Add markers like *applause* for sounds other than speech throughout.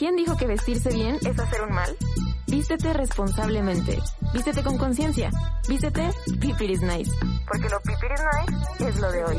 ¿Quién dijo que vestirse bien es hacer un mal? Vístete responsablemente. Vístete con conciencia. Vístete Pipiris Nice. Porque lo Pipiris Nice es lo de hoy.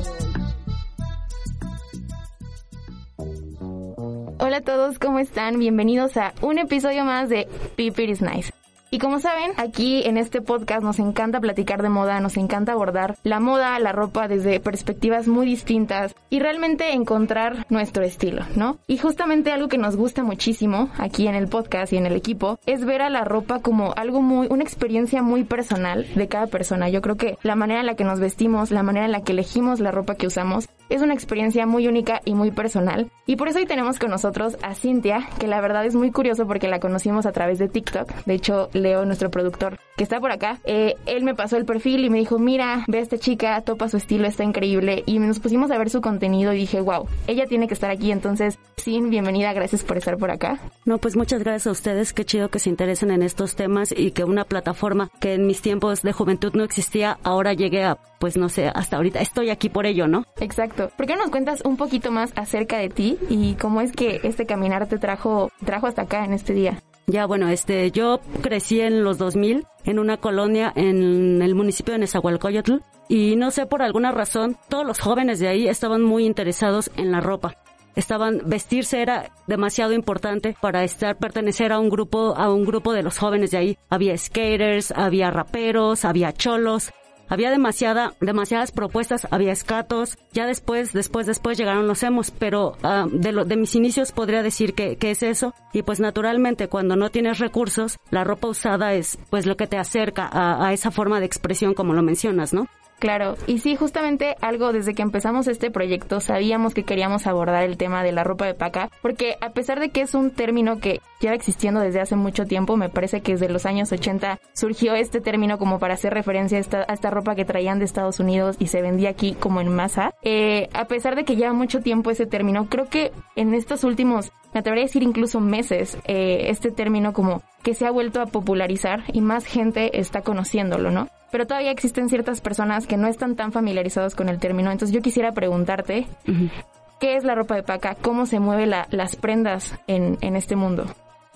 Hola a todos, ¿cómo están? Bienvenidos a un episodio más de Pipiris Nice. Y como saben, aquí en este podcast nos encanta platicar de moda, nos encanta abordar la moda, la ropa desde perspectivas muy distintas y realmente encontrar nuestro estilo, ¿no? Y justamente algo que nos gusta muchísimo aquí en el podcast y en el equipo es ver a la ropa como algo muy, una experiencia muy personal de cada persona. Yo creo que la manera en la que nos vestimos, la manera en la que elegimos la ropa que usamos, es una experiencia muy única y muy personal. Y por eso hoy tenemos con nosotros a Cintia, que la verdad es muy curioso porque la conocimos a través de TikTok. De hecho, Leo, nuestro productor, que está por acá, eh, él me pasó el perfil y me dijo, mira, ve a esta chica, topa su estilo, está increíble. Y nos pusimos a ver su contenido y dije, wow, ella tiene que estar aquí. Entonces, Sin, bienvenida, gracias por estar por acá. No, pues muchas gracias a ustedes, qué chido que se interesen en estos temas y que una plataforma que en mis tiempos de juventud no existía, ahora llegue a, pues no sé, hasta ahorita estoy aquí por ello, ¿no? Exacto. ¿Por qué no nos cuentas un poquito más acerca de ti y cómo es que este caminar te trajo, trajo hasta acá en este día? Ya, bueno, este, yo crecí en los 2000 en una colonia en el municipio de Nezahualcóyotl y no sé por alguna razón todos los jóvenes de ahí estaban muy interesados en la ropa. Estaban vestirse era demasiado importante para estar pertenecer a un grupo a un grupo de los jóvenes de ahí. Había skaters, había raperos, había cholos, había demasiada, demasiadas propuestas, había escatos, ya después, después, después llegaron los emos, pero uh, de, lo, de mis inicios podría decir que, que es eso, y pues naturalmente cuando no tienes recursos, la ropa usada es pues lo que te acerca a, a esa forma de expresión como lo mencionas, ¿no? Claro, y sí, justamente algo desde que empezamos este proyecto sabíamos que queríamos abordar el tema de la ropa de paca, porque a pesar de que es un término que lleva existiendo desde hace mucho tiempo, me parece que desde los años 80 surgió este término como para hacer referencia a esta, a esta ropa que traían de Estados Unidos y se vendía aquí como en masa. Eh, a pesar de que lleva mucho tiempo ese término, creo que en estos últimos me atrevería a decir incluso meses, eh, este término como que se ha vuelto a popularizar y más gente está conociéndolo, ¿no? Pero todavía existen ciertas personas que no están tan familiarizados con el término, entonces yo quisiera preguntarte, uh -huh. ¿qué es la ropa de paca? ¿Cómo se mueven la, las prendas en, en este mundo?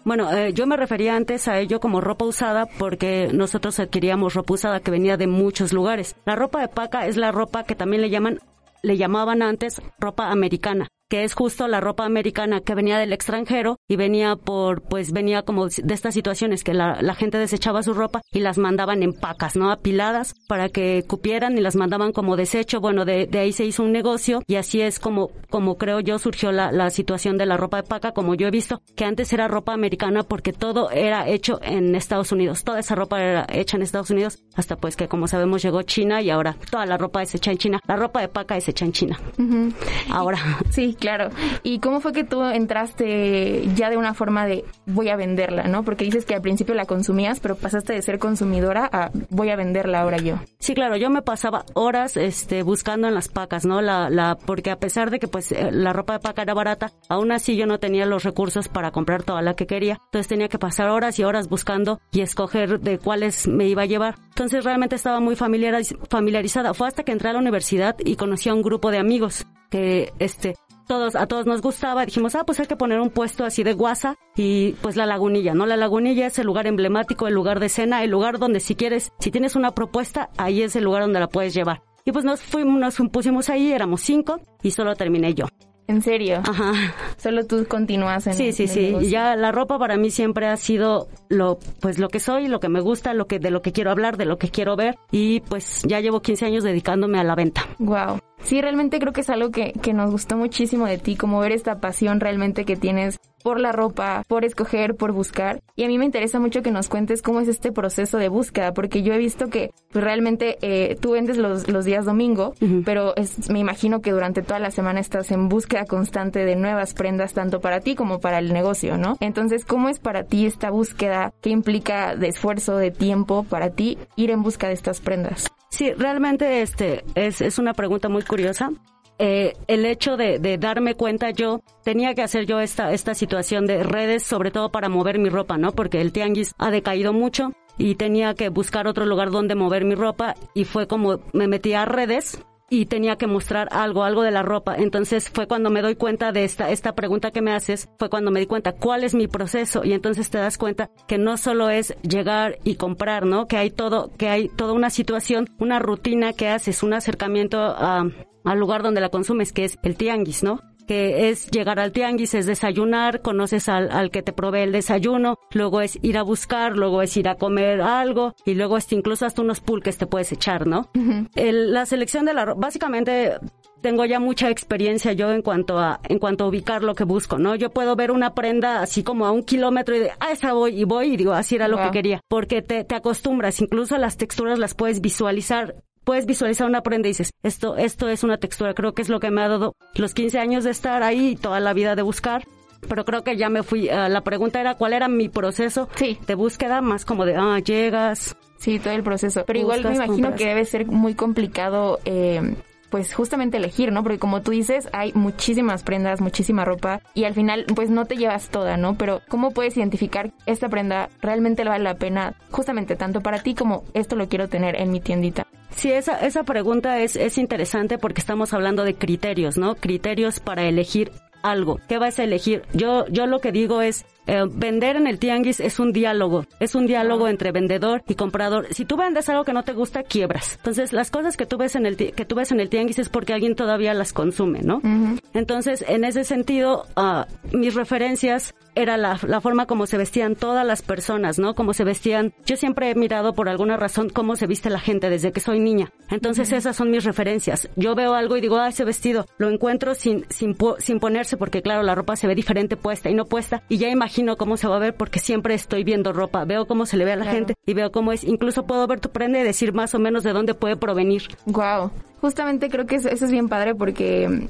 Bueno, eh, yo me refería antes a ello como ropa usada porque nosotros adquiríamos ropa usada que venía de muchos lugares. La ropa de paca es la ropa que también le llaman, le llamaban antes ropa americana que es justo la ropa americana que venía del extranjero y venía por, pues venía como de estas situaciones que la, la, gente desechaba su ropa y las mandaban en pacas, ¿no? Apiladas para que cupieran y las mandaban como desecho. Bueno, de, de ahí se hizo un negocio y así es como, como creo yo surgió la, la situación de la ropa de paca, como yo he visto, que antes era ropa americana porque todo era hecho en Estados Unidos. Toda esa ropa era hecha en Estados Unidos hasta pues que como sabemos llegó China y ahora toda la ropa es hecha en China. La ropa de paca es hecha en China. Uh -huh. Ahora. Sí, claro. ¿Y cómo fue que tú entraste ya de una forma de voy a venderla, no? Porque dices que al principio la consumías, pero pasaste de ser consumidora a voy a venderla ahora yo. Sí, claro, yo me pasaba horas este buscando en las pacas, ¿no? La la porque a pesar de que pues la ropa de paca era barata, aún así yo no tenía los recursos para comprar toda la que quería. Entonces tenía que pasar horas y horas buscando y escoger de cuáles me iba a llevar. Entonces realmente estaba muy familiarizada. Fue hasta que entré a la universidad y conocí a un grupo de amigos que este todos, a todos nos gustaba, dijimos, ah, pues hay que poner un puesto así de guasa y pues la lagunilla, ¿no? La lagunilla es el lugar emblemático, el lugar de cena, el lugar donde si quieres, si tienes una propuesta, ahí es el lugar donde la puedes llevar. Y pues nos fuimos, nos pusimos ahí, éramos cinco y solo terminé yo. ¿En serio? Ajá. Solo tú continúas en Sí, sí, en sí. Negocio. Ya la ropa para mí siempre ha sido lo, pues lo que soy, lo que me gusta, lo que, de lo que quiero hablar, de lo que quiero ver. Y pues ya llevo 15 años dedicándome a la venta. Wow. Sí, realmente creo que es algo que, que nos gustó muchísimo de ti, como ver esta pasión realmente que tienes por la ropa, por escoger, por buscar. Y a mí me interesa mucho que nos cuentes cómo es este proceso de búsqueda, porque yo he visto que pues, realmente eh, tú vendes los, los días domingo, uh -huh. pero es, me imagino que durante toda la semana estás en búsqueda constante de nuevas prendas, tanto para ti como para el negocio, ¿no? Entonces, ¿cómo es para ti esta búsqueda? ¿Qué implica de esfuerzo, de tiempo para ti ir en busca de estas prendas? Sí, realmente este es, es una pregunta muy curiosa. Eh, el hecho de, de, darme cuenta yo tenía que hacer yo esta esta situación de redes sobre todo para mover mi ropa no porque el tianguis ha decaído mucho y tenía que buscar otro lugar donde mover mi ropa y fue como me metí a redes y tenía que mostrar algo, algo de la ropa. Entonces fue cuando me doy cuenta de esta, esta pregunta que me haces, fue cuando me di cuenta cuál es mi proceso y entonces te das cuenta que no solo es llegar y comprar, ¿no? Que hay todo, que hay toda una situación, una rutina que haces, un acercamiento a, al lugar donde la consumes, que es el tianguis, ¿no? que es llegar al tianguis, es desayunar, conoces al, al, que te provee el desayuno, luego es ir a buscar, luego es ir a comer algo y luego es incluso hasta unos pulques te puedes echar, ¿no? el, la selección de la ropa, básicamente tengo ya mucha experiencia yo en cuanto a en cuanto a ubicar lo que busco, ¿no? Yo puedo ver una prenda así como a un kilómetro y de, ah, esa voy y voy y digo, así era lo que quería, porque te, te acostumbras, incluso las texturas las puedes visualizar puedes visualizar una prenda y dices, esto, esto es una textura. Creo que es lo que me ha dado los 15 años de estar ahí y toda la vida de buscar. Pero creo que ya me fui. Uh, la pregunta era cuál era mi proceso sí. de búsqueda, más como de, ah, llegas. Sí, todo el proceso. Pero igual me imagino compras. que debe ser muy complicado eh, pues justamente elegir, ¿no? Porque como tú dices, hay muchísimas prendas, muchísima ropa y al final pues no te llevas toda, ¿no? Pero ¿cómo puedes identificar esta prenda realmente le vale la pena justamente tanto para ti como esto lo quiero tener en mi tiendita? Sí, esa, esa pregunta es, es interesante porque estamos hablando de criterios, ¿no? Criterios para elegir algo. ¿Qué vas a elegir? Yo, yo lo que digo es, eh, vender en el tianguis es un diálogo, es un diálogo entre vendedor y comprador. Si tú vendes algo que no te gusta, quiebras. Entonces, las cosas que tú ves en el que tú ves en el tianguis es porque alguien todavía las consume, ¿no? Uh -huh. Entonces, en ese sentido, uh, mis referencias era la, la, forma como se vestían todas las personas, ¿no? Como se vestían. Yo siempre he mirado por alguna razón cómo se viste la gente desde que soy niña. Entonces, uh -huh. esas son mis referencias. Yo veo algo y digo, ah, ese vestido lo encuentro sin, sin, sin ponerse porque, claro, la ropa se ve diferente puesta y no puesta y ya imagino imagino cómo se va a ver porque siempre estoy viendo ropa, veo cómo se le ve a la claro. gente y veo cómo es, incluso puedo ver tu prenda y decir más o menos de dónde puede provenir. Wow. Justamente creo que eso, eso es bien padre porque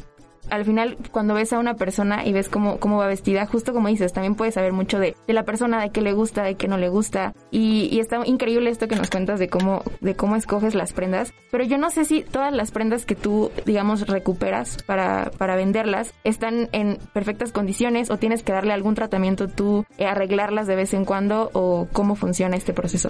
al final cuando ves a una persona y ves cómo, cómo va vestida, justo como dices, también puedes saber mucho de, de la persona, de qué le gusta, de qué no le gusta. Y, y, está increíble esto que nos cuentas de cómo, de cómo escoges las prendas. Pero yo no sé si todas las prendas que tú, digamos, recuperas para, para venderlas están en perfectas condiciones o tienes que darle algún tratamiento tú, eh, arreglarlas de vez en cuando o cómo funciona este proceso.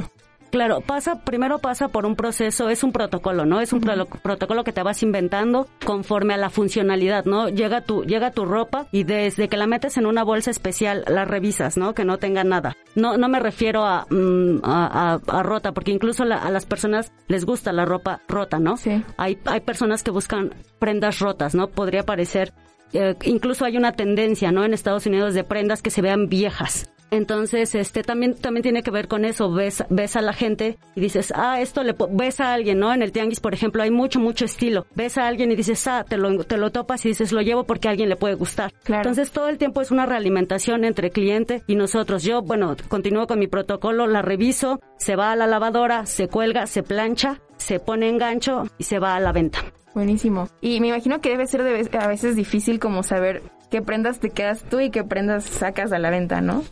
Claro, pasa, primero pasa por un proceso, es un protocolo, ¿no? Es un uh -huh. pro protocolo que te vas inventando conforme a la funcionalidad, ¿no? Llega tu, llega tu ropa y desde que la metes en una bolsa especial la revisas, ¿no? Que no tenga nada. No, no me refiero a, mm, a, a, a, rota, porque incluso la, a las personas les gusta la ropa rota, ¿no? Sí. Hay, hay personas que buscan prendas rotas, ¿no? Podría parecer eh, incluso hay una tendencia, ¿no? En Estados Unidos de prendas que se vean viejas. Entonces, este también también tiene que ver con eso. Ves ves a la gente y dices, ah, esto le ves a alguien, ¿no? En el tianguis, por ejemplo, hay mucho mucho estilo. Ves a alguien y dices, ah, te lo te lo topas y dices, lo llevo porque a alguien le puede gustar. Claro. Entonces, todo el tiempo es una realimentación entre cliente y nosotros. Yo, bueno, continúo con mi protocolo, la reviso, se va a la lavadora, se cuelga, se plancha, se pone en gancho y se va a la venta. Buenísimo. Y me imagino que debe ser de, a veces difícil como saber qué prendas te quedas tú y qué prendas sacas a la venta, ¿no?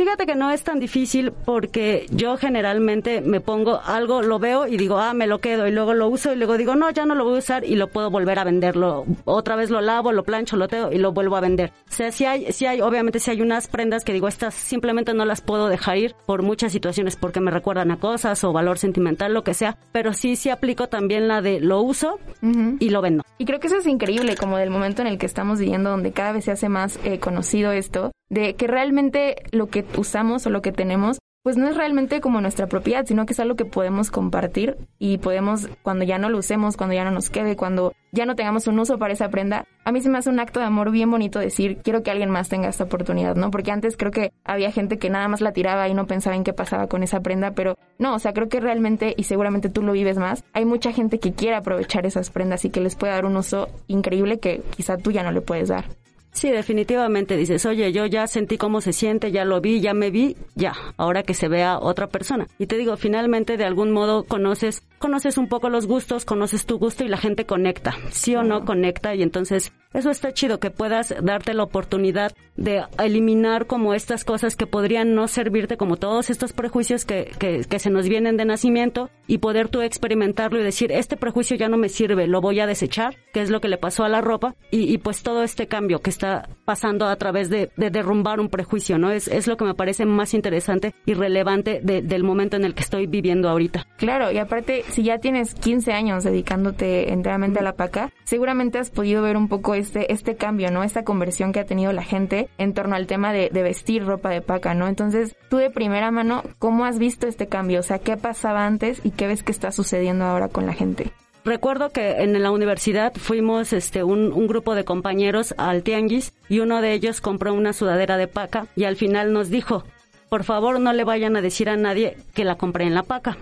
Fíjate que no es tan difícil porque yo generalmente me pongo algo, lo veo y digo, ah, me lo quedo y luego lo uso y luego digo, no, ya no lo voy a usar y lo puedo volver a venderlo. Otra vez lo lavo, lo plancho, lo tengo y lo vuelvo a vender. O sea, si hay, si hay, obviamente si hay unas prendas que digo, estas simplemente no las puedo dejar ir por muchas situaciones porque me recuerdan a cosas o valor sentimental, lo que sea. Pero sí, sí aplico también la de lo uso uh -huh. y lo vendo. Y creo que eso es increíble, como del momento en el que estamos viviendo, donde cada vez se hace más eh, conocido esto, de que realmente lo que usamos o lo que tenemos pues no es realmente como nuestra propiedad, sino que es algo que podemos compartir y podemos, cuando ya no lo usemos, cuando ya no nos quede, cuando ya no tengamos un uso para esa prenda, a mí se me hace un acto de amor bien bonito decir, quiero que alguien más tenga esta oportunidad, ¿no? Porque antes creo que había gente que nada más la tiraba y no pensaba en qué pasaba con esa prenda, pero no, o sea, creo que realmente, y seguramente tú lo vives más, hay mucha gente que quiere aprovechar esas prendas y que les puede dar un uso increíble que quizá tú ya no le puedes dar. Sí, definitivamente dices, oye, yo ya sentí cómo se siente, ya lo vi, ya me vi, ya, ahora que se vea otra persona. Y te digo, finalmente de algún modo conoces, conoces un poco los gustos, conoces tu gusto y la gente conecta, sí o no conecta y entonces eso está chido que puedas darte la oportunidad de eliminar como estas cosas que podrían no servirte, como todos estos prejuicios que, que, que, se nos vienen de nacimiento y poder tú experimentarlo y decir, este prejuicio ya no me sirve, lo voy a desechar, que es lo que le pasó a la ropa y, y pues todo este cambio que está pasando a través de, de derrumbar un prejuicio, ¿no? Es, es lo que me parece más interesante y relevante de, del momento en el que estoy viviendo ahorita. Claro, y aparte si ya tienes 15 años dedicándote enteramente a la paca, seguramente has podido ver un poco este, este cambio, ¿no? Esta conversión que ha tenido la gente en torno al tema de, de vestir ropa de paca, ¿no? Entonces, tú de primera mano, ¿cómo has visto este cambio? O sea, ¿qué pasaba antes y qué ves que está sucediendo ahora con la gente? Recuerdo que en la universidad fuimos este un, un, grupo de compañeros al tianguis y uno de ellos compró una sudadera de paca y al final nos dijo, por favor no le vayan a decir a nadie que la compré en la paca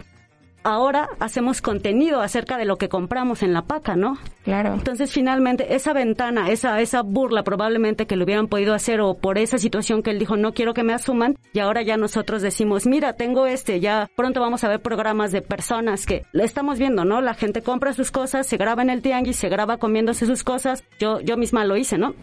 ahora hacemos contenido acerca de lo que compramos en la paca, ¿no? Claro. Entonces, finalmente, esa ventana, esa, esa burla probablemente que lo hubieran podido hacer o por esa situación que él dijo, no quiero que me asuman, y ahora ya nosotros decimos, mira, tengo este, ya pronto vamos a ver programas de personas que lo estamos viendo, ¿no? La gente compra sus cosas, se graba en el tianguis, se graba comiéndose sus cosas. Yo, yo misma lo hice, ¿no?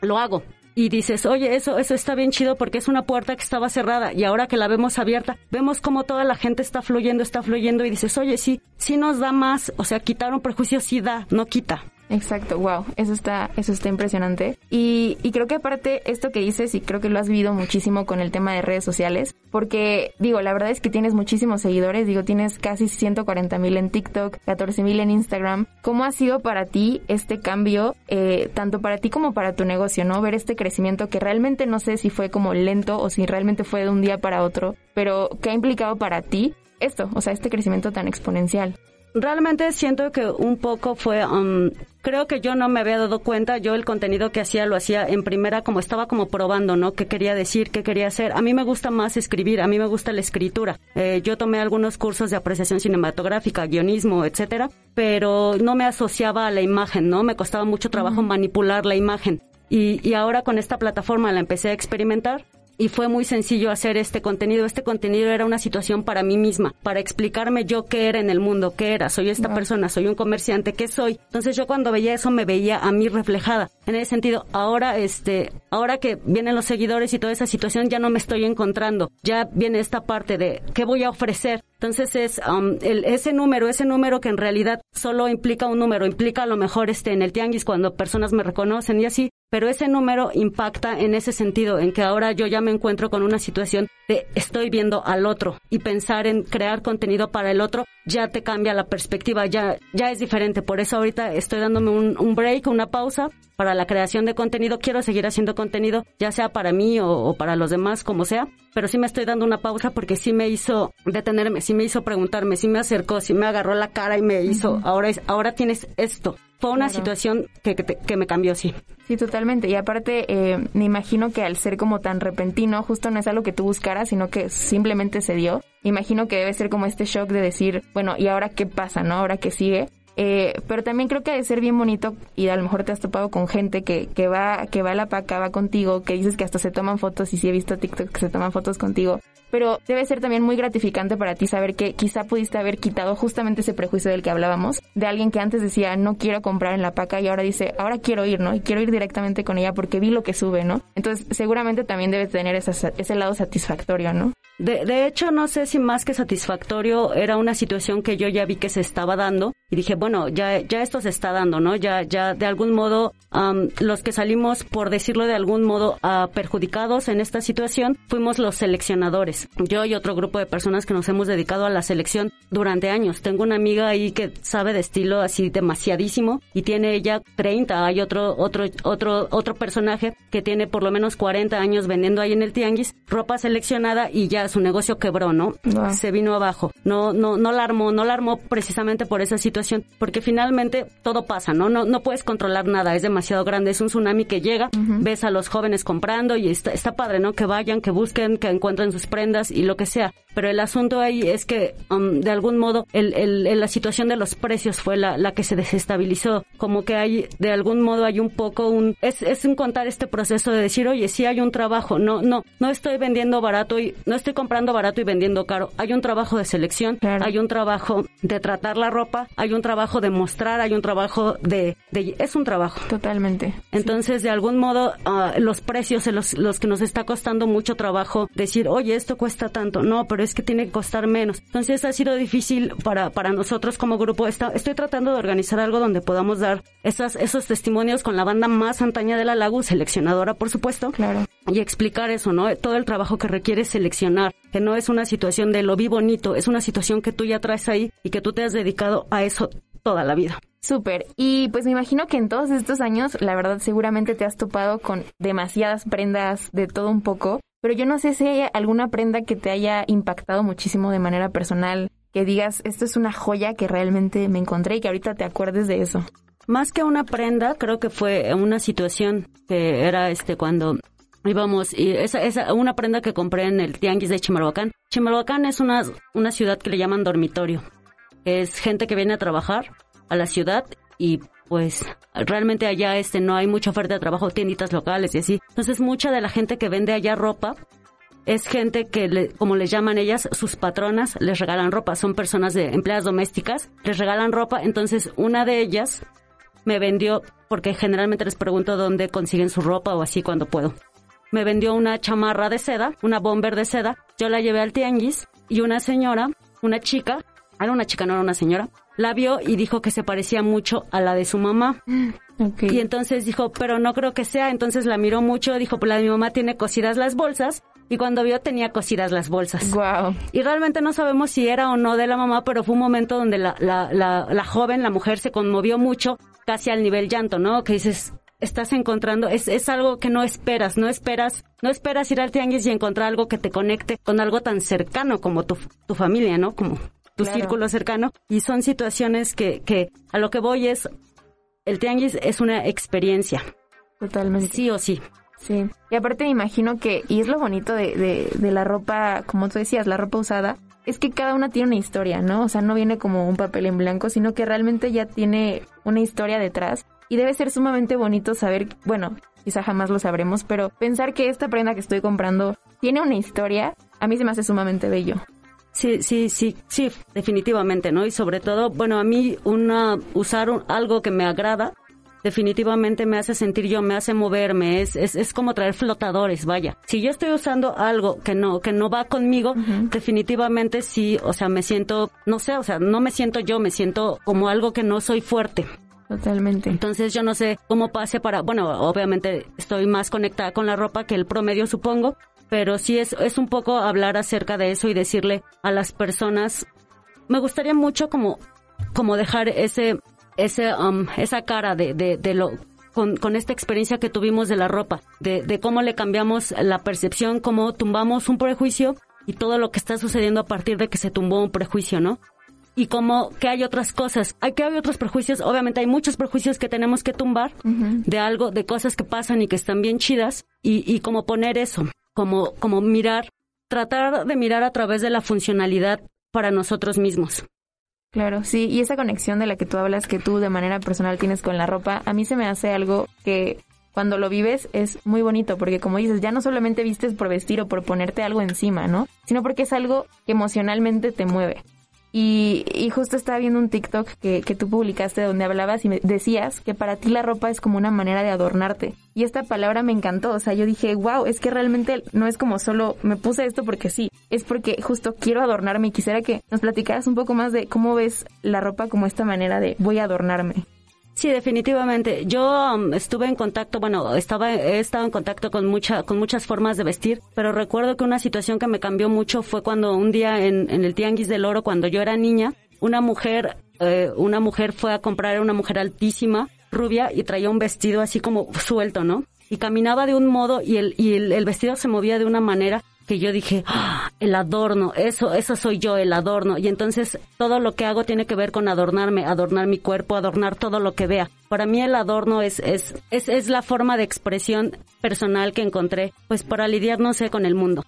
Lo hago y dices, oye, eso, eso está bien chido porque es una puerta que estaba cerrada y ahora que la vemos abierta, vemos como toda la gente está fluyendo, está fluyendo y dices, oye, sí, sí nos da más, o sea, quitar un prejuicio sí da, no quita. Exacto, wow, eso está, eso está impresionante. Y, y creo que aparte esto que dices, y creo que lo has vivido muchísimo con el tema de redes sociales, porque digo, la verdad es que tienes muchísimos seguidores, digo, tienes casi 140 mil en TikTok, 14 mil en Instagram. ¿Cómo ha sido para ti este cambio, eh, tanto para ti como para tu negocio, no? Ver este crecimiento que realmente no sé si fue como lento o si realmente fue de un día para otro, pero ¿qué ha implicado para ti esto, o sea, este crecimiento tan exponencial? Realmente siento que un poco fue, um, creo que yo no me había dado cuenta, yo el contenido que hacía lo hacía en primera como estaba como probando, ¿no? ¿Qué quería decir? ¿Qué quería hacer? A mí me gusta más escribir, a mí me gusta la escritura. Eh, yo tomé algunos cursos de apreciación cinematográfica, guionismo, etcétera, pero no me asociaba a la imagen, ¿no? Me costaba mucho trabajo manipular la imagen. Y, y ahora con esta plataforma la empecé a experimentar y fue muy sencillo hacer este contenido. Este contenido era una situación para mí misma, para explicarme yo qué era en el mundo, qué era, soy esta persona, soy un comerciante, qué soy. Entonces yo cuando veía eso me veía a mí reflejada. En ese sentido, ahora este, ahora que vienen los seguidores y toda esa situación ya no me estoy encontrando. Ya viene esta parte de qué voy a ofrecer. Entonces es um, el, ese número, ese número que en realidad solo implica un número, implica a lo mejor este en el tianguis cuando personas me reconocen y así, pero ese número impacta en ese sentido, en que ahora yo ya me encuentro con una situación de estoy viendo al otro y pensar en crear contenido para el otro ya te cambia la perspectiva, ya, ya es diferente. Por eso ahorita estoy dándome un, un break, una pausa para la creación de contenido. Quiero seguir haciendo contenido, ya sea para mí o, o, para los demás, como sea, pero sí me estoy dando una pausa porque sí me hizo detenerme, sí me hizo preguntarme, sí me acercó, sí me agarró la cara y me hizo, ahora, es, ahora tienes esto. Fue una claro. situación que, que, que, me cambió, sí. Sí, totalmente. Y aparte, eh, me imagino que al ser como tan repentino, justo no es algo que tú buscaras, sino que simplemente se dio. Imagino que debe ser como este shock de decir, bueno, ¿y ahora qué pasa, no? ¿Ahora qué sigue? Eh, pero también creo que ha de ser bien bonito y a lo mejor te has topado con gente que, que va que va a la paca, va contigo, que dices que hasta se toman fotos y sí he visto TikTok que se toman fotos contigo. Pero debe ser también muy gratificante para ti saber que quizá pudiste haber quitado justamente ese prejuicio del que hablábamos, de alguien que antes decía no quiero comprar en la paca y ahora dice ahora quiero ir, ¿no? Y quiero ir directamente con ella porque vi lo que sube, ¿no? Entonces seguramente también debes tener esa, ese lado satisfactorio, ¿no? De, de hecho, no sé si más que satisfactorio era una situación que yo ya vi que se estaba dando y dije, bueno, ya, ya esto se está dando, ¿no? Ya, ya de algún modo, um, los que salimos, por decirlo de algún modo, uh, perjudicados en esta situación, fuimos los seleccionadores. Yo y otro grupo de personas que nos hemos dedicado a la selección durante años. Tengo una amiga ahí que sabe de estilo así demasiadísimo y tiene ella 30. Hay otro, otro, otro, otro personaje que tiene por lo menos 40 años vendiendo ahí en el tianguis ropa seleccionada y ya su negocio quebró, ¿no? Se vino abajo. No, no, no la armó, no la armó precisamente por esa situación porque finalmente todo pasa, ¿no? No, no puedes controlar nada, es demasiado grande, es un tsunami que llega, uh -huh. ves a los jóvenes comprando y está, está padre, ¿no? Que vayan, que busquen, que encuentren sus prendas y lo que sea. Pero el asunto ahí es que, um, de algún modo, el, el, la situación de los precios fue la, la que se desestabilizó. Como que hay, de algún modo, hay un poco un, es, es un contar este proceso de decir, oye, sí hay un trabajo, no, no, no estoy vendiendo barato y, no estoy comprando barato y vendiendo caro. Hay un trabajo de selección, claro. hay un trabajo de tratar la ropa, hay un trabajo de mostrar, hay un trabajo de, de es un trabajo. Totalmente. Entonces, sí. de algún modo, uh, los precios, los, los que nos está costando mucho trabajo decir, oye, esto cuesta tanto. No, pero es que tiene que costar menos. Entonces, ha sido difícil para, para nosotros como grupo. Está, estoy tratando de organizar algo donde podamos dar esas, esos testimonios con la banda más antaña de la Lagu, seleccionadora, por supuesto. Claro. Y explicar eso, ¿no? Todo el trabajo que requiere seleccionar que no es una situación de lo vi bonito, es una situación que tú ya traes ahí y que tú te has dedicado a eso toda la vida. Súper. Y pues me imagino que en todos estos años, la verdad, seguramente te has topado con demasiadas prendas de todo un poco, pero yo no sé si hay alguna prenda que te haya impactado muchísimo de manera personal, que digas, esto es una joya que realmente me encontré y que ahorita te acuerdes de eso. Más que una prenda, creo que fue una situación que era este cuando íbamos y esa esa una prenda que compré en el tianguis de Chimalhuacán. Chimalhuacán es una una ciudad que le llaman dormitorio. Es gente que viene a trabajar a la ciudad y pues realmente allá este no hay mucha oferta de trabajo, tienditas locales y así. Entonces mucha de la gente que vende allá ropa es gente que, como les llaman ellas, sus patronas les regalan ropa. Son personas de empleadas domésticas, les regalan ropa. Entonces una de ellas me vendió, porque generalmente les pregunto dónde consiguen su ropa o así cuando puedo. Me vendió una chamarra de seda, una bomber de seda. Yo la llevé al tianguis y una señora, una chica, era una chica, no era una señora, la vio y dijo que se parecía mucho a la de su mamá. Y entonces dijo, pero no creo que sea. Entonces la miró mucho, dijo, pues la de mi mamá tiene cosidas las bolsas. Y cuando vio tenía cosidas las bolsas. Wow. Y realmente no sabemos si era o no de la mamá, pero fue un momento donde la, la, la, la joven, la mujer, se conmovió mucho, casi al nivel llanto, ¿no? Que dices, estás encontrando, es, es algo que no esperas, no esperas, no esperas ir al tianguis y encontrar algo que te conecte con algo tan cercano como tu, tu familia, ¿no? Como tu círculo cercano. Y son situaciones que, que a lo que voy es, el tianguis es una experiencia. Totalmente. Sí o sí. Sí. Y aparte me imagino que, y es lo bonito de, de, de la ropa, como tú decías, la ropa usada, es que cada una tiene una historia, ¿no? O sea, no viene como un papel en blanco, sino que realmente ya tiene una historia detrás. Y debe ser sumamente bonito saber, bueno, quizá jamás lo sabremos, pero pensar que esta prenda que estoy comprando tiene una historia, a mí se me hace sumamente bello. Sí, sí, sí, sí, definitivamente, ¿no? Y sobre todo, bueno, a mí una usar algo que me agrada definitivamente me hace sentir yo, me hace moverme, es, es, es como traer flotadores, vaya. Si yo estoy usando algo que no, que no va conmigo, definitivamente sí, o sea, me siento, no sé, o sea, no me siento yo, me siento como algo que no soy fuerte. Totalmente. Entonces yo no sé cómo pase para, bueno, obviamente estoy más conectada con la ropa que el promedio supongo, pero sí es, es un poco hablar acerca de eso y decirle a las personas, me gustaría mucho como, como dejar ese, ese, um, esa cara de, de, de lo, con, con, esta experiencia que tuvimos de la ropa, de, de cómo le cambiamos la percepción, cómo tumbamos un prejuicio y todo lo que está sucediendo a partir de que se tumbó un prejuicio, ¿no? Y como que hay otras cosas, hay que hay otros prejuicios, obviamente hay muchos prejuicios que tenemos que tumbar de algo, de cosas que pasan y que están bien chidas y, y como poner eso, como, como mirar, tratar de mirar a través de la funcionalidad para nosotros mismos. Claro, sí, y esa conexión de la que tú hablas, que tú de manera personal tienes con la ropa, a mí se me hace algo que cuando lo vives es muy bonito, porque como dices, ya no solamente vistes por vestir o por ponerte algo encima, ¿no? Sino porque es algo que emocionalmente te mueve. Y, y, justo estaba viendo un TikTok que, que tú publicaste donde hablabas y me decías que para ti la ropa es como una manera de adornarte. Y esta palabra me encantó. O sea, yo dije, wow, es que realmente no es como solo me puse esto porque sí. Es porque justo quiero adornarme y quisiera que nos platicaras un poco más de cómo ves la ropa como esta manera de voy a adornarme. Sí, definitivamente. Yo um, estuve en contacto, bueno, estaba, he estado en contacto con mucha, con muchas formas de vestir, pero recuerdo que una situación que me cambió mucho fue cuando un día en, el Tianguis del Oro, cuando yo era niña, una mujer, eh, una mujer fue a comprar, una mujer altísima, rubia, y traía un vestido así como suelto, ¿no? Y caminaba de un modo y el, y el vestido se movía de una manera que yo dije, ¡Ah! el adorno, eso, eso soy yo, el adorno. Y entonces todo lo que hago tiene que ver con adornarme, adornar mi cuerpo, adornar todo lo que vea. Para mí el adorno es, es, es, es la forma de expresión personal que encontré, pues para lidiar, no sé, con el mundo.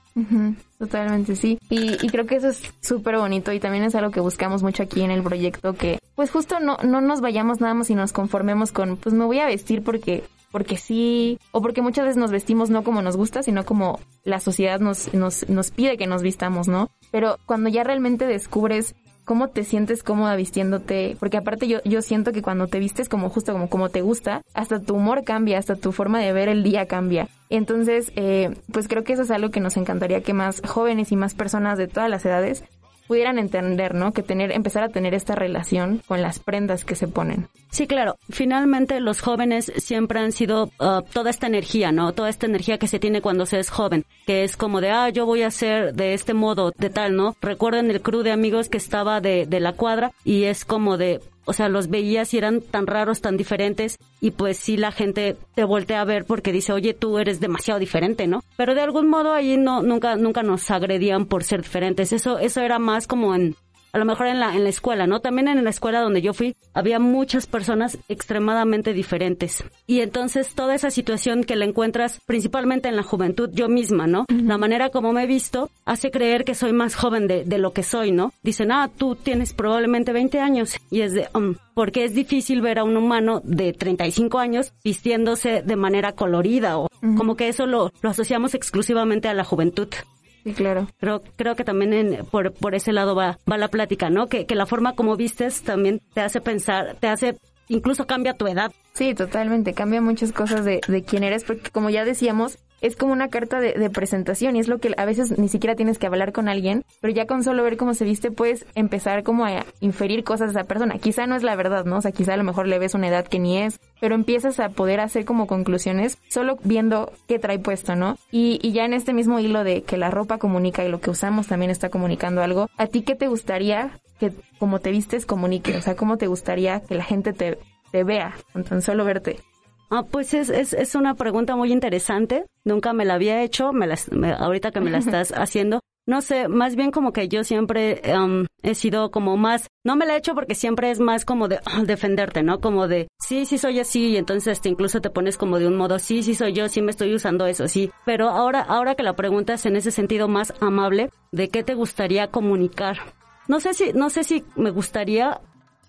Totalmente, sí. Y, y, creo que eso es súper bonito y también es algo que buscamos mucho aquí en el proyecto, que pues justo no, no nos vayamos nada más y nos conformemos con, pues me voy a vestir porque porque sí, o porque muchas veces nos vestimos no como nos gusta, sino como la sociedad nos, nos, nos pide que nos vistamos, ¿no? Pero cuando ya realmente descubres cómo te sientes cómoda vistiéndote, porque aparte yo, yo siento que cuando te vistes como justo como, como te gusta, hasta tu humor cambia, hasta tu forma de ver el día cambia. Entonces, eh, pues creo que eso es algo que nos encantaría que más jóvenes y más personas de todas las edades pudieran entender, ¿no? Que tener, empezar a tener esta relación con las prendas que se ponen. Sí, claro. Finalmente los jóvenes siempre han sido uh, toda esta energía, ¿no? Toda esta energía que se tiene cuando se es joven. que es como de, ah, yo voy a hacer de este modo, de tal, ¿no? Recuerden el crew de amigos que estaba de, de la cuadra y es como de, o sea, los veías y eran tan raros, tan diferentes, y pues sí la gente te voltea a ver porque dice, oye, tú eres demasiado diferente, ¿no? Pero de algún modo ahí no, nunca, nunca nos agredían por ser diferentes. Eso, eso era más como en, a lo mejor en la, en la escuela, ¿no? También en la escuela donde yo fui había muchas personas extremadamente diferentes. Y entonces toda esa situación que la encuentras principalmente en la juventud, yo misma, ¿no? La manera como me he visto hace creer que soy más joven de, de lo que soy, ¿no? Dicen, ah, tú tienes probablemente 20 años. Y es de, um, porque es difícil ver a un humano de 35 años vistiéndose de manera colorida o como que eso lo, lo asociamos exclusivamente a la juventud. Sí, claro. Pero creo que también en, por, por ese lado va, va la plática, ¿no? Que, que la forma como vistes también te hace pensar, te hace, incluso cambia tu edad. Sí, totalmente. Cambia muchas cosas de, de quién eres, porque como ya decíamos, es como una carta de, presentación y es lo que a veces ni siquiera tienes que hablar con alguien, pero ya con solo ver cómo se viste puedes empezar como a inferir cosas de esa persona. Quizá no es la verdad, ¿no? O sea, quizá a lo mejor le ves una edad que ni es, pero empiezas a poder hacer como conclusiones solo viendo qué trae puesto, ¿no? Y, y ya en este mismo hilo de que la ropa comunica y lo que usamos también está comunicando algo, ¿a ti qué te gustaría que como te vistes comunique? O sea, ¿cómo te gustaría que la gente te, te vea con tan solo verte? Ah, pues es, es, es, una pregunta muy interesante. Nunca me la había hecho, me la, me, ahorita que me la estás *laughs* haciendo. No sé, más bien como que yo siempre um, he sido como más, no me la he hecho porque siempre es más como de oh, defenderte, ¿no? Como de, sí, sí soy así, y entonces te incluso te pones como de un modo, sí, sí soy yo, sí me estoy usando eso, sí. Pero ahora, ahora que la pregunta es en ese sentido más amable, ¿de qué te gustaría comunicar? No sé si, no sé si me gustaría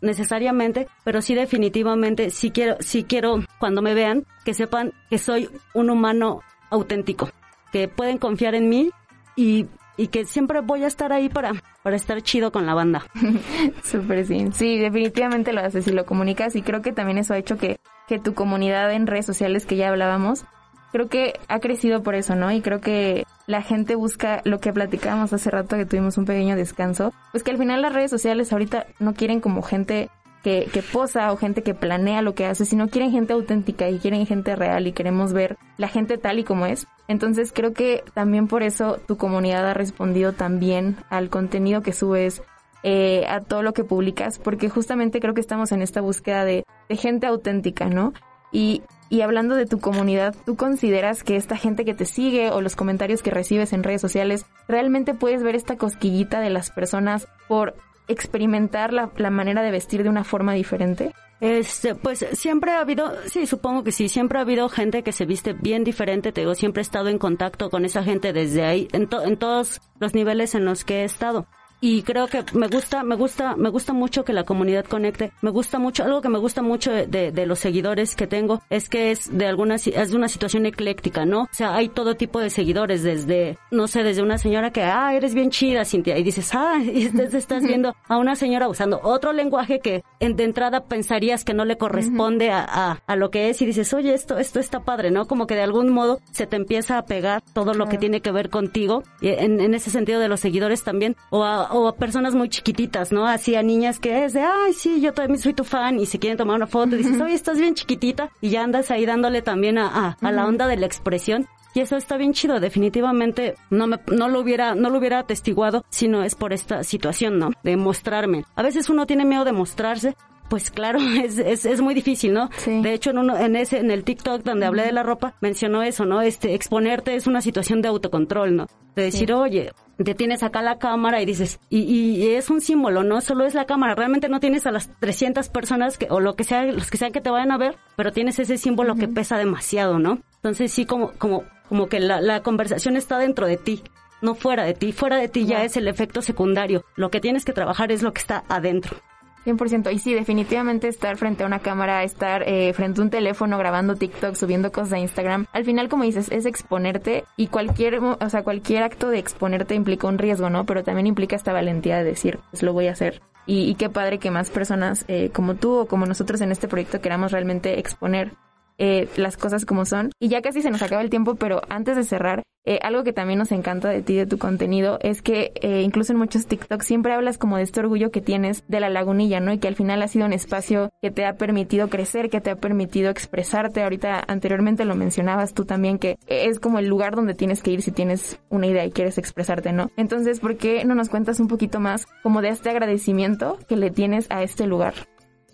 necesariamente, pero sí definitivamente sí quiero, sí quiero cuando me vean que sepan que soy un humano auténtico, que pueden confiar en mí y, y que siempre voy a estar ahí para, para estar chido con la banda. *laughs* Súper sí. Sí, definitivamente lo haces y lo comunicas y creo que también eso ha hecho que, que tu comunidad en redes sociales que ya hablábamos, creo que ha crecido por eso, ¿no? Y creo que la gente busca lo que platicábamos hace rato que tuvimos un pequeño descanso, pues que al final las redes sociales ahorita no quieren como gente que, que posa o gente que planea lo que hace, sino quieren gente auténtica y quieren gente real y queremos ver la gente tal y como es. Entonces creo que también por eso tu comunidad ha respondido también al contenido que subes, eh, a todo lo que publicas, porque justamente creo que estamos en esta búsqueda de, de gente auténtica, ¿no? Y, y hablando de tu comunidad, ¿tú consideras que esta gente que te sigue o los comentarios que recibes en redes sociales, realmente puedes ver esta cosquillita de las personas por experimentar la, la manera de vestir de una forma diferente? Este, pues siempre ha habido, sí, supongo que sí, siempre ha habido gente que se viste bien diferente, te digo, siempre he estado en contacto con esa gente desde ahí, en, en todos los niveles en los que he estado y creo que me gusta, me gusta, me gusta mucho que la comunidad conecte. Me gusta mucho, algo que me gusta mucho de, de los seguidores que tengo es que es de alguna, es de una situación ecléctica, ¿no? O sea, hay todo tipo de seguidores, desde, no sé, desde una señora que, ah, eres bien chida, Cintia, y dices, ah, *laughs* y *laughs* estás viendo a una señora usando otro lenguaje que en, de entrada pensarías que no le corresponde a, a, a, lo que es y dices, oye, esto, esto está padre, ¿no? Como que de algún modo se te empieza a pegar todo lo que tiene que ver contigo, y en, en ese sentido de los seguidores también, o a, o a personas muy chiquititas, ¿no? Así a niñas que es de, ay, sí, yo también soy tu fan y se quieren tomar una foto y dices, oye, estás bien chiquitita y ya andas ahí dándole también a, a, a la onda de la expresión. Y eso está bien chido, definitivamente no me, no lo hubiera, no lo hubiera atestiguado si no es por esta situación, ¿no? De mostrarme. A veces uno tiene miedo de mostrarse, pues claro, *laughs* es, es, es muy difícil, ¿no? Sí. De hecho, en uno, en ese, en el TikTok donde hablé de la ropa, mencionó eso, ¿no? Este, exponerte es una situación de autocontrol, ¿no? De decir, Sí. oye, te tienes acá la cámara y dices, y, y es un símbolo, no solo es la cámara, realmente no tienes a las 300 personas que, o lo que sea, los que sean que te vayan a ver, pero tienes ese símbolo que pesa demasiado, ¿no? Entonces sí, como, como, como que la, la conversación está dentro de ti, no fuera de ti. Fuera de ti Ya. es el efecto secundario. Lo que tienes que trabajar es lo que está adentro. 100%. Y sí, definitivamente estar frente a una cámara, estar eh, frente a un teléfono grabando TikTok, subiendo cosas a Instagram, al final, como dices, es exponerte y cualquier, o sea, cualquier acto de exponerte implica un riesgo, ¿no? Pero también implica esta valentía de decir, pues lo voy a hacer. Y, y qué padre que más personas eh, como tú o como nosotros en este proyecto queramos realmente exponer eh, las cosas como son. Y ya casi se nos acaba el tiempo, pero antes de cerrar, eh, algo que también nos encanta de ti, de tu contenido, es que eh, incluso en muchos TikToks siempre hablas como de este orgullo que tienes de la lagunilla, ¿no? Y que al final ha sido un espacio que te ha permitido crecer, que te ha permitido expresarte. Ahorita anteriormente lo mencionabas tú también, que es como el lugar donde tienes que ir si tienes una idea y quieres expresarte, ¿no? Entonces, ¿por qué no nos cuentas un poquito más como de este agradecimiento que le tienes a este lugar?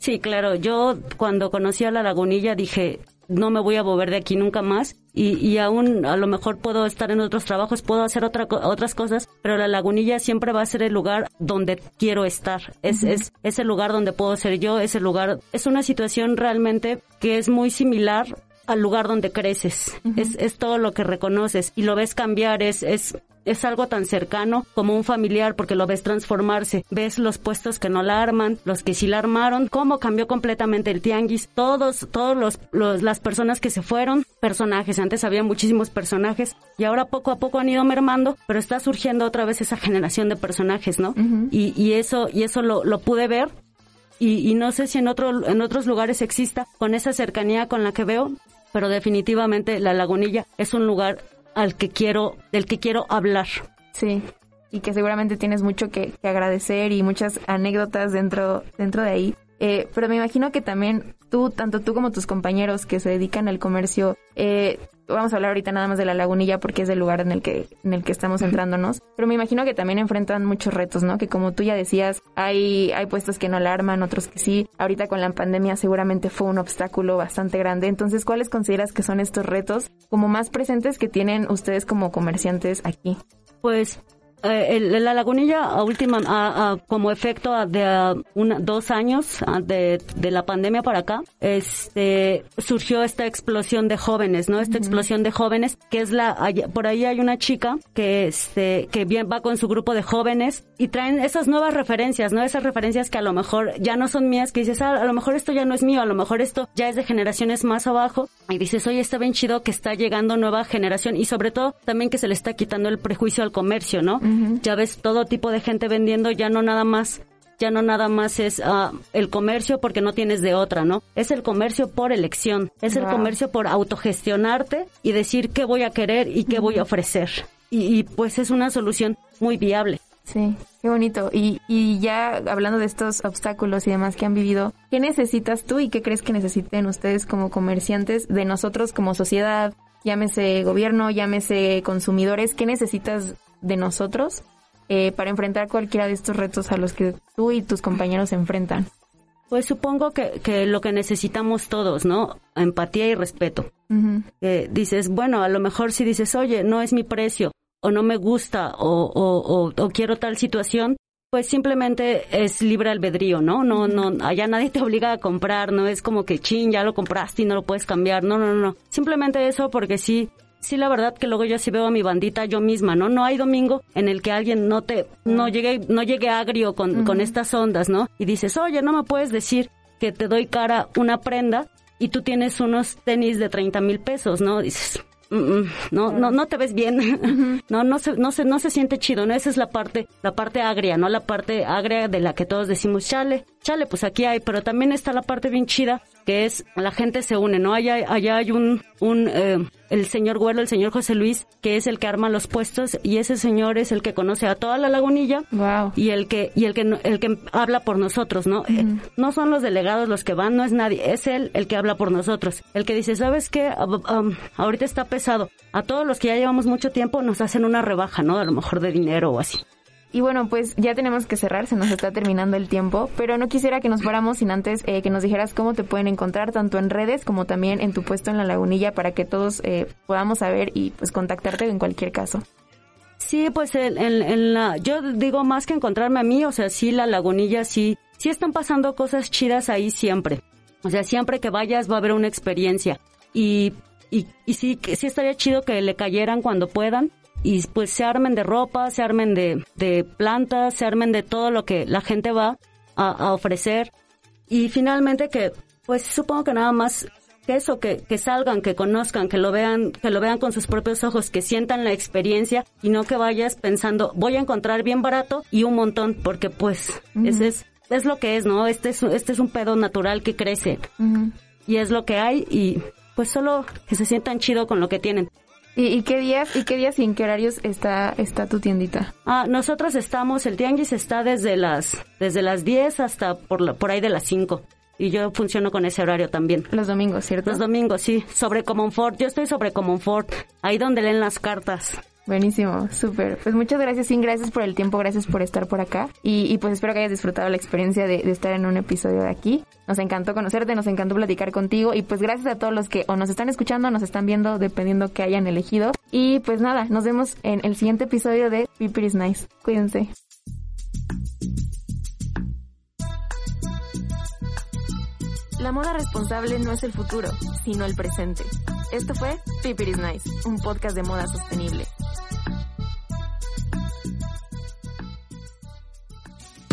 Sí, claro. Yo cuando conocí a la lagunilla dije, no me voy a mover de aquí nunca más y, y aún a lo mejor puedo estar en otros trabajos, puedo hacer otra, otras cosas, pero la lagunilla siempre va a ser el lugar donde quiero estar. Es, es, es el lugar donde puedo ser yo, es el lugar, es una situación realmente que es muy similar al lugar donde creces. es, es todo lo que reconoces y lo ves cambiar, es, es es algo tan cercano como un familiar porque lo ves transformarse. Ves los puestos que no la arman, los que sí la armaron, cómo cambió completamente el tianguis, todos, todos los, los las personas que se fueron, personajes. Antes había muchísimos personajes y ahora poco a poco han ido mermando, pero está surgiendo otra vez esa generación de personajes, ¿no? y, y eso, y eso lo, lo pude ver y, y, no sé si en otro en otros lugares exista con esa cercanía con la que veo pero definitivamente la lagunilla es un lugar al que quiero, del que quiero hablar. Sí, y que seguramente tienes mucho que, agradecer y muchas anécdotas dentro, dentro de ahí. Eh, pero me imagino que también tú, tanto tú como tus compañeros que se dedican al comercio, eh, vamos a hablar ahorita nada más de la lagunilla porque es el lugar en el que, en el que estamos centrándonos, pero me imagino que también enfrentan muchos retos, ¿no? Que como tú ya decías, hay, hay puestos que no alarman, otros que sí. Ahorita con la pandemia seguramente fue un obstáculo bastante grande. Entonces, ¿cuáles consideras que son estos retos como más presentes que tienen ustedes como comerciantes aquí? Pues eh, la lagunilla a última como efecto de dos años de, de, la pandemia para acá este surgió esta explosión de jóvenes no esta explosión de jóvenes que es la por ahí hay una chica que este que bien va con su grupo de jóvenes y traen esas nuevas referencias no esas referencias que a lo mejor ya no son mías que dices ah, a lo mejor esto ya no es mío a lo mejor esto ya es de generaciones más abajo y dices oye está bien chido que está llegando nueva generación y sobre todo también que se le está quitando el prejuicio al comercio no ya ves todo tipo de gente vendiendo, ya no nada más ya no nada más es uh, el comercio porque no tienes de otra, ¿no? Es el comercio por elección, es el comercio por autogestionarte y decir qué voy a querer y qué voy a ofrecer. Y, pues es una solución muy viable. Sí, qué bonito. Y, y ya hablando de estos obstáculos y demás que han vivido, ¿qué necesitas tú y qué crees que necesiten ustedes como comerciantes de nosotros como sociedad? Llámese gobierno, llámese consumidores, ¿qué necesitas de nosotros eh, para enfrentar cualquiera de estos retos a los que tú y tus compañeros se enfrentan? Pues supongo que, que lo que necesitamos todos, ¿no? Empatía y respeto. dices, bueno, a lo mejor si dices, oye, no es mi precio, o no me gusta, o, o, o, quiero tal situación, pues simplemente es libre albedrío, ¿no? No, no, allá nadie te obliga a comprar, no es como que chin, ya lo compraste y no lo puedes cambiar, no, no, no. Simplemente eso porque sí, sí la verdad que luego yo sí veo a mi bandita yo misma, ¿no? No hay domingo en el que alguien no te, no llegue, no llegue agrio con, con estas ondas, ¿no? Y dices, oye, no me puedes decir que te doy cara una prenda y tú tienes unos tenis de 30 mil pesos, ¿no? Dices, no, no, no te ves bien, *laughs* no, no se, no se, no se siente chido, ¿no? Esa es la parte, la parte agria, ¿no? La parte agria de la que todos decimos, chale, chale, pues aquí hay, pero también está la parte bien chida, que es la gente se une, ¿no? Allá, allá hay un, un, eh, el señor Güero, el señor José Luis, que es el que arma los puestos y ese señor es el que conoce a toda la lagunilla wow. y el que, y el que, el que habla por nosotros, ¿no? Eh, no son los delegados los que van, no es nadie, es él el que habla por nosotros, el que dice, ¿sabes qué? ahorita está pesado. A todos los que ya llevamos mucho tiempo nos hacen una rebaja, ¿no? A lo mejor de dinero o así. Y bueno, pues ya tenemos que cerrar, se nos está terminando el tiempo, pero no quisiera que nos fuéramos sin antes eh, que nos dijeras cómo te pueden encontrar, tanto en redes como también en tu puesto en la lagunilla, para que todos eh, podamos saber y pues contactarte en cualquier caso. Sí, pues en, en, la, yo digo más que encontrarme a mí, o sea, sí, la lagunilla, sí, sí están pasando cosas chidas ahí siempre. O sea, siempre que vayas va a haber una experiencia. Y, y, y sí, que sí estaría chido que le cayeran cuando puedan y pues se armen de ropa, se armen de, de plantas, se armen de todo lo que la gente va a, ofrecer y finalmente que pues supongo que nada más que eso, que, que salgan, que conozcan, que lo vean, que lo vean con sus propios ojos, que sientan la experiencia y no que vayas pensando voy a encontrar bien barato y un montón, porque pues ese es, es lo que es, ¿no? Este es, este es un pedo natural que crece y es lo que hay y pues solo que se sientan chido con lo que tienen. ¿Y, qué días y qué días y en qué horarios está está tu tiendita? Ah, nosotros estamos, el tianguis está desde las desde las 10 hasta por por ahí de las 5 y yo funciono con ese horario también. Los domingos, ¿cierto? Los domingos, sí, sobre Fort. Yo estoy sobre Fort. ahí donde leen las cartas. Buenísimo, súper. Pues muchas gracias, Sin, gracias por el tiempo, gracias por estar por acá. Y, pues espero que hayas disfrutado la experiencia de, de, estar en un episodio de aquí. Nos encantó conocerte, nos encantó platicar contigo. Y pues gracias a todos los que o nos están escuchando o nos están viendo, dependiendo que hayan elegido. Y pues nada, nos vemos en el siguiente episodio de People is Nice. Cuídense. La moda responsable no es el futuro, sino el presente. Esto fue People is Nice, un podcast de moda sostenible.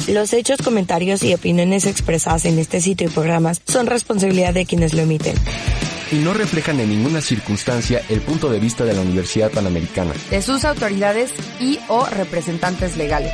Los hechos, comentarios y opiniones expresadas en este sitio y programas son responsabilidad de quienes lo emiten. Y no reflejan en ninguna circunstancia el punto de vista de la Universidad Panamericana, de sus autoridades y o representantes legales.